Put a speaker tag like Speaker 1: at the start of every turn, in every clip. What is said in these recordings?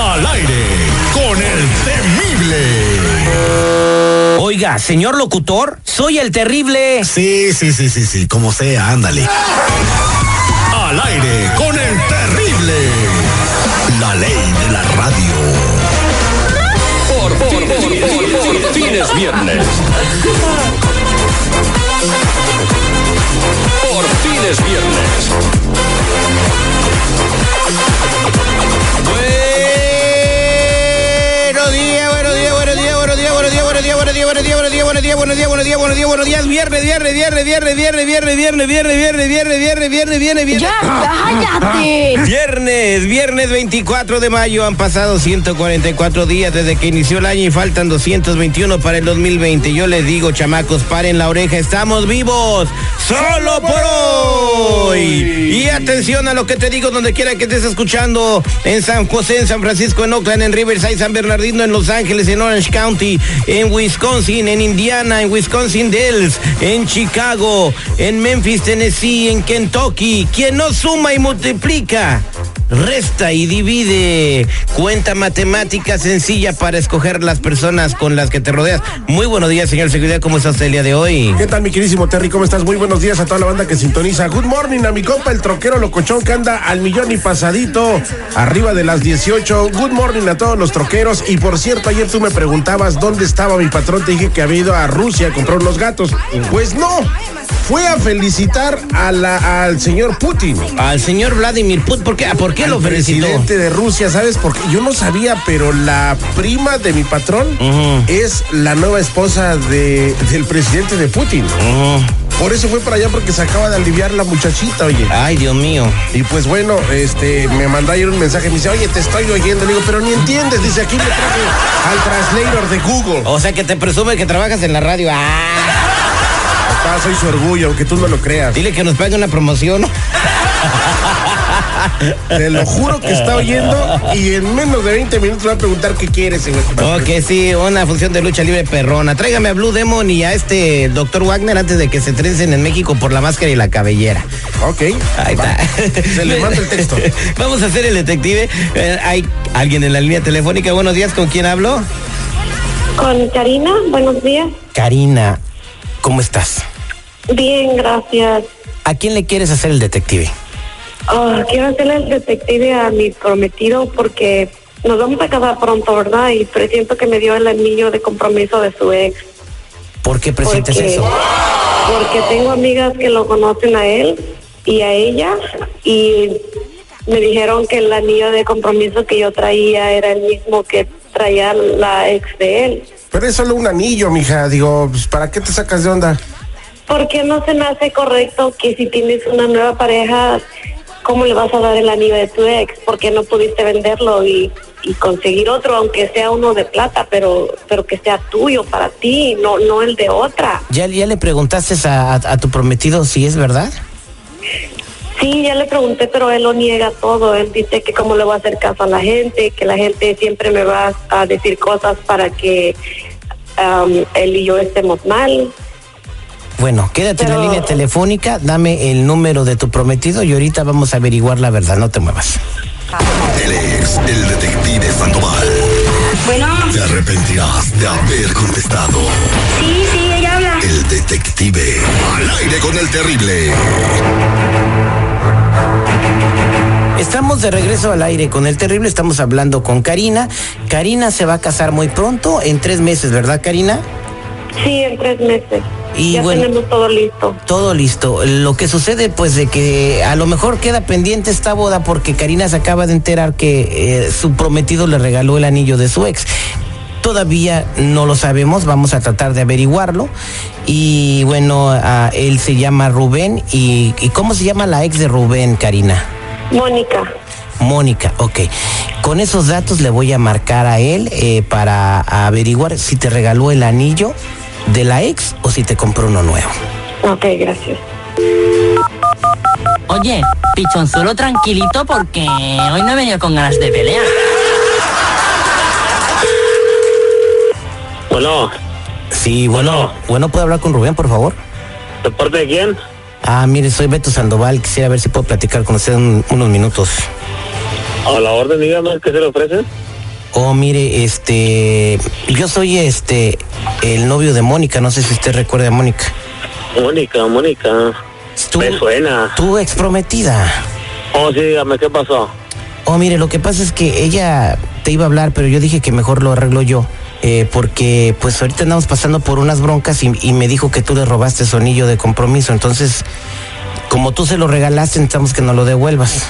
Speaker 1: Al aire con el temible.
Speaker 2: Oiga, señor locutor, soy el terrible.
Speaker 1: Sí, sí, sí, sí, sí, como sea, ándale. Al aire con el terrible. La ley de la radio.
Speaker 3: Por, por, por, por, por fin es viernes. Por fin es viernes.
Speaker 2: Días, buenos días, buenos días, buenos días, buenos días, buenos días, buenos días, buenos días, viernes, viernes, viernes, viernes, viernes, viernes, viernes, viernes, viernes, viernes, viernes, viernes, viernes.
Speaker 4: Ya, cállate.
Speaker 2: Viernes, viernes 24 de mayo, han pasado 144 días desde que inició el año y faltan 221 para el 2020. Yo les digo, chamacos, paren la oreja, estamos vivos, solo por hoy. Y atención a lo que te digo, donde quiera que estés escuchando, en San José, en San Francisco, en Oakland, en Riverside, San Bernardino, en Los Ángeles, en Orange County, en Wisconsin, en Indiana, en Wisconsin Dells, en Chicago, en Memphis, Tennessee, en Kentucky. Quien no suma y multiplica resta y divide. Cuenta matemática sencilla para escoger las personas con las que te rodeas. Muy buenos días, señor seguridad. ¿Cómo está usted el día de hoy?
Speaker 5: ¿Qué tal, mi queridísimo Terry? ¿Cómo estás? Muy buenos días a toda la banda que sintoniza. Good morning a mi compa, el troquero locochón que anda al millón y pasadito, arriba de las 18. Good morning a todos los troqueros. Y por cierto, ayer tú me preguntabas dónde estaba mi patrón. Te dije que había ido a Rusia a comprar unos gatos. Pues no, fue a felicitar a la- al señor Putin.
Speaker 2: Al señor Vladimir Putin. ¿Por qué, ¿Por qué lo
Speaker 5: al
Speaker 2: felicitó?
Speaker 5: presidente de Rusia, ¿sabes? Porque yo no sabía, pero la prima de mi patrón es la nueva esposa de, del presidente de Putin. Por eso fue para allá porque se acaba de aliviar la muchachita, oye.
Speaker 2: Ay, Dios mío.
Speaker 5: Y pues bueno, este, me mandó ayer un mensaje, me dice, oye, te estoy oyendo. Le digo, pero ni entiendes. Dice, aquí me traje al translator de Google.
Speaker 2: O sea que te presume que trabajas en la radio. Ah,
Speaker 5: Papá, soy su orgullo, aunque tú no lo creas.
Speaker 2: dile que nos pague una promoción.
Speaker 5: Te lo juro que está oyendo y en menos de 20 minutos va a preguntar qué quieres. güey.
Speaker 2: Ok, sí, una función de lucha libre perrona. Tráigame a Blue Demon y a este doctor Wagner antes de que se trencen en México por la máscara y la cabellera.
Speaker 5: Ok.
Speaker 2: Ahí
Speaker 5: va.
Speaker 2: está.
Speaker 5: Se le manda el texto.
Speaker 2: Vamos a hacer el detective. Eh, hay alguien en la línea telefónica. Buenos días, ¿con quién hablo?
Speaker 6: Con Karina, buenos días.
Speaker 2: Karina, ¿cómo estás?
Speaker 6: Bien, gracias.
Speaker 2: ¿A quién le quieres hacer el detective?
Speaker 6: Ah, quiero hacerle el detective a mi prometido porque nos vamos a casar pronto, ¿verdad? Y presiento que me dio el anillo de compromiso de su ex.
Speaker 2: ¿Por qué presentes
Speaker 6: Porque-
Speaker 2: eso?
Speaker 6: Porque tengo amigas que lo conocen a él y a ella y me dijeron que el anillo de compromiso que yo traía era el mismo que traía la ex de él.
Speaker 5: Pero es solo un anillo, mija. Digo, pues, ¿para qué te sacas de onda?
Speaker 6: ¿Por qué no se me hace correcto que si tienes una nueva pareja, cómo le vas a dar el anillo de tu ex? ¿Por qué no pudiste venderlo y, y conseguir otro, aunque sea uno de plata, pero pero que sea tuyo para ti, no no el de otra?
Speaker 2: ¿Ya, ya le preguntaste a, a- a tu prometido si es verdad?
Speaker 6: Sí, ya le pregunté, pero él lo niega todo. Él dice que cómo le va a hacer caso a la gente, que la gente siempre me va a decir cosas para que am, él y yo estemos mal.
Speaker 2: Bueno, quédate en la línea telefónica, dame el número de tu prometido y ahorita vamos a averiguar la verdad, no te muevas.
Speaker 3: Él es el detective Sandoval.
Speaker 4: Bueno,
Speaker 3: Te arrepentirás de haber contestado.
Speaker 4: sí, sí, ella habla.
Speaker 3: El detective. Al aire con el terrible.
Speaker 2: Estamos de regreso al aire con el terrible, estamos hablando con Karina. Karina se va a casar muy pronto, en tres meses, ¿verdad, Karina?
Speaker 6: Sí, en tres meses.
Speaker 2: Y
Speaker 6: ya
Speaker 2: bueno,
Speaker 6: tenemos todo listo.
Speaker 2: todo listo. Lo que sucede, pues, de que a lo mejor queda pendiente esta boda porque Karina se acaba de enterar que eh, su prometido le regaló el anillo de su ex. Todavía no lo sabemos, vamos a tratar de averiguarlo. Y bueno, él se llama Rubén. Y, ¿Y cómo se llama la ex de Rubén, Karina?
Speaker 6: Mónica,
Speaker 2: Mónica, ok. Con esos datos le voy a marcar a él eh, para averiguar si te regaló el anillo de la ex o si te compró uno nuevo.
Speaker 6: ok, gracias.
Speaker 7: Oye, pichonzuelo tranquilito porque hoy no he venido con ganas de pelear.
Speaker 8: Bueno,
Speaker 2: Sí, bueno,
Speaker 8: Bueno.
Speaker 2: bueno, ¿puedo hablar con Rubén, por favor?
Speaker 8: ¿de parte de quién?
Speaker 2: Ah, mire, soy Beto Sandoval, quisiera ver si puedo platicar con usted un- unos minutos.
Speaker 8: A la orden, dígame, ¿qué se le ofrece?
Speaker 2: Oh, mire, este, yo soy este, el novio de Mónica, no sé si usted recuerda a Mónica.
Speaker 8: Mónica, Mónica. Me suena.
Speaker 2: tu ex prometida.
Speaker 8: Oh, sí, dígame, ¿qué pasó?
Speaker 2: Oh, mire, lo que pasa es que ella te iba a hablar, pero yo dije que mejor lo arreglo yo. eh, porque pues ahorita andamos pasando por unas broncas y, y me dijo que tú le robaste su anillo de compromiso. Entonces, como tú se lo regalaste, necesitamos que nos lo devuelvas.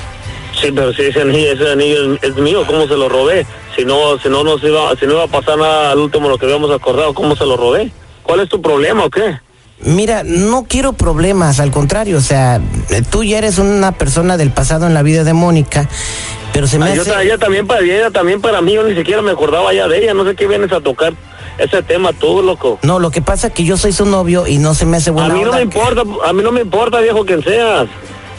Speaker 8: Sí, pero si ese anillo, ese anillo es, es mío, ¿cómo se lo robé? Si no, si no nos iba, si no iba a pasar nada al último lo que habíamos acordado, ¿cómo se lo robé? ¿Cuál es tu problema o qué?
Speaker 2: Mira, no quiero problemas, al contrario, o sea, tú ya eres una persona del pasado en la vida de Mónica, pero se me
Speaker 8: Ah, yo,
Speaker 2: hace...
Speaker 8: ta- ella también para ella también para mí, yo ni siquiera me acordaba ya de ella, no sé qué vienes a tocar ese tema tú, loco.
Speaker 2: No, lo que pasa es que yo soy su novio y no se me hace
Speaker 8: A
Speaker 2: buena
Speaker 8: mí no
Speaker 2: onda
Speaker 8: me
Speaker 2: que-
Speaker 8: importa, a mí no me importa, viejo, quien seas.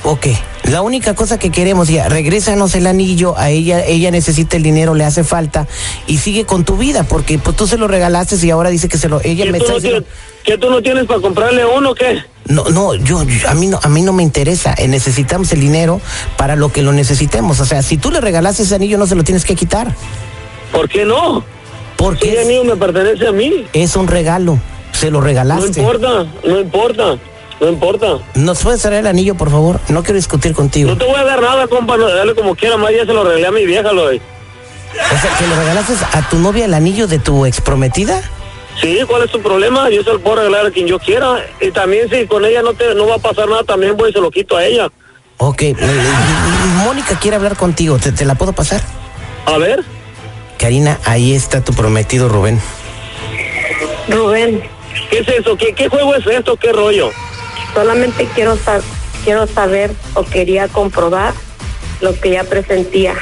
Speaker 2: Ok, la única cosa que queremos ya, regrésanos el anillo, a ella, ella necesita el dinero, le hace falta y sigue con tu vida, porque pues tú se lo regalaste y ahora dice que se lo, ella
Speaker 8: ¿Que
Speaker 2: me
Speaker 8: tú,
Speaker 2: está
Speaker 8: no
Speaker 2: diciendo-
Speaker 8: que tú no tienes para comprarle uno o qué?
Speaker 2: no, no, yo, yo- a mí no, a mí no me interesa, eh, necesitamos el dinero para lo que lo necesitemos, o sea, si tú le regalaste ese anillo no se lo tienes que quitar,
Speaker 8: ¿Por qué no?
Speaker 2: porque
Speaker 8: Ese
Speaker 2: es,
Speaker 8: anillo me pertenece a mí.
Speaker 2: es un regalo, se lo
Speaker 8: No
Speaker 2: regalaste.
Speaker 8: importa, no importa, no importa.
Speaker 2: ¿Nos puedes traer el anillo, por favor? No quiero discutir contigo.
Speaker 8: No te voy a dar nada, compa, no, dale como quiera, más ya se lo regalé a mi vieja, lo
Speaker 2: O sea, que le regalaste a tu novia el anillo de tu ex prometida.
Speaker 8: Sí, ¿cuál es tu problema? Yo se lo puedo regalar a quien yo quiera. Y también si con ella no te no va a pasar nada, también voy y se lo quito a ella.
Speaker 2: Ok, eh, Mónica quiere hablar contigo, ¿te, te la puedo pasar?
Speaker 8: A ver,
Speaker 2: Karina, ahí está tu prometido Rubén.
Speaker 6: Rubén,
Speaker 8: ¿qué es eso? ¿Qué, qué juego es esto? ¿Qué rollo?
Speaker 6: Solamente quiero, sa- quiero saber o quería comprobar lo que ya presentía.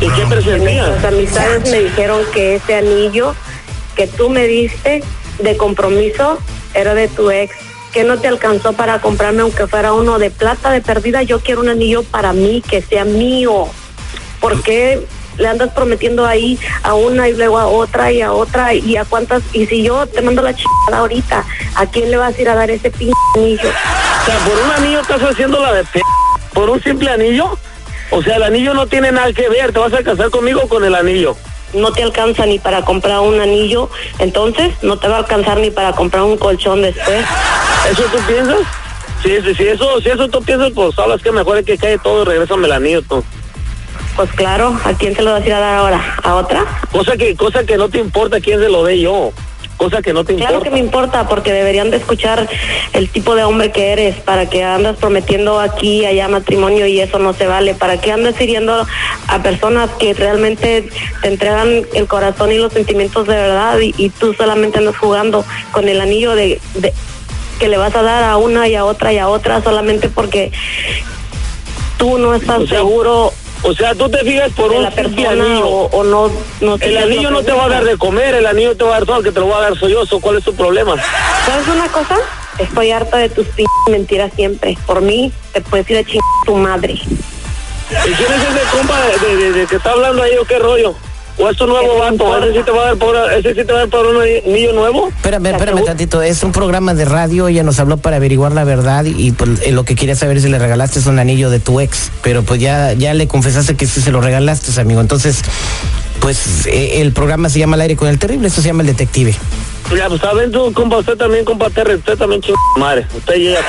Speaker 8: ¿Y qué presentía?
Speaker 6: amistades me dijeron que ese anillo que tú me diste de compromiso era de tu ex, que no te alcanzó para comprarme aunque fuera uno de plata de perdida. Yo quiero un anillo para mí, que sea mío. ¿Por qué le andas prometiendo ahí a una y luego a otra y a otra y a cuántas? Y si yo te mando la chingada ahorita, ¿a quién le vas a ir a dar ese pinche anillo?
Speaker 8: O sea, por un anillo estás haciendo la de p... ¿Por un simple anillo? O sea, el anillo no tiene nada que ver. ¿Te vas a casar conmigo con el anillo?
Speaker 6: no te alcanza ni para comprar un anillo, entonces no te va a alcanzar ni para comprar un colchón después.
Speaker 8: ¿Eso tú piensas? Si, si, si eso, si eso tú piensas, pues sabes que mejor es que cae todo y regrésame el anillo tú.
Speaker 6: Pues claro, ¿a quién se lo vas a ir a dar ahora? ¿A otra?
Speaker 8: Cosa que, cosa que no te importa quién se lo dé yo. Cosa que no te
Speaker 6: Claro
Speaker 8: importa.
Speaker 6: que me importa, porque deberían de escuchar el tipo de hombre que eres, para que andas prometiendo aquí y allá matrimonio y eso no se vale. ¿Para que andas hiriendo a personas que realmente te entregan el corazón y los sentimientos de verdad y, y tú solamente andas jugando con el anillo de, de- que le vas a dar a una y a otra y a otra solamente porque tú no estás
Speaker 8: O sea,
Speaker 6: seguro
Speaker 8: O sea, tú te fijas por
Speaker 6: de
Speaker 8: un simple anillo.
Speaker 6: o, o no, no
Speaker 8: El anillo
Speaker 6: lo
Speaker 8: no te va a dar de comer, el anillo te va a dar todo, el que te lo va a dar soy yo. ¿Cuál es tu problema?
Speaker 6: ¿Sabes una cosa? Estoy harta de tus p mentiras siempre. Por mí, te puedes ir a chingar tu madre.
Speaker 8: ¿Y quién es ese compa de, de- de- de que está hablando ahí o qué rollo? ¿O es tu nuevo
Speaker 6: ¿Qué te
Speaker 8: vato? ¿Ese sí te va a dar por, ese sí te va a dar por un anillo nuevo?
Speaker 2: Espérame,
Speaker 6: ¿Te
Speaker 2: espérame tantito. Es un programa de radio. Ella nos habló para averiguar la verdad y, y, pues, eh, lo que quería saber es si le regalaste un anillo de tu ex. Pero pues ya, ya le confesaste que sí se lo regalaste, amigo. Entonces, pues eh, el programa se llama Al aire con el terrible. Esto se llama El Detective.
Speaker 8: Ya, pues saben tú, compa, usted también, compa Terry, usted también ching madre. Usted llega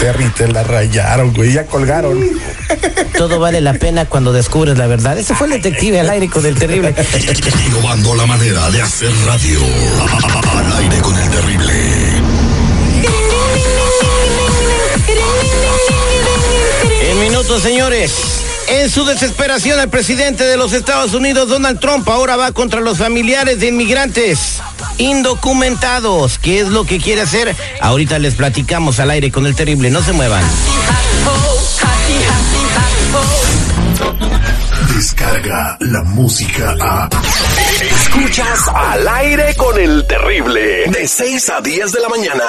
Speaker 5: Terry, te la rayaron, güey, ya colgaron.
Speaker 2: Todo vale la pena cuando descubres la verdad. Ese fue el detective al aire con el terrible.
Speaker 3: Innovando la manera de hacer radio. Al aire con el terrible.
Speaker 2: En minutos, señores. En su desesperación, el presidente de los Estados Unidos, Donald Trump, ahora va contra los familiares de inmigrantes indocumentados. ¿Qué es lo que quiere hacer? Ahorita les platicamos al aire con el terrible. No se muevan.
Speaker 3: Descarga la música a. Escuchas al aire con el terrible. De 6 a 10 de la mañana.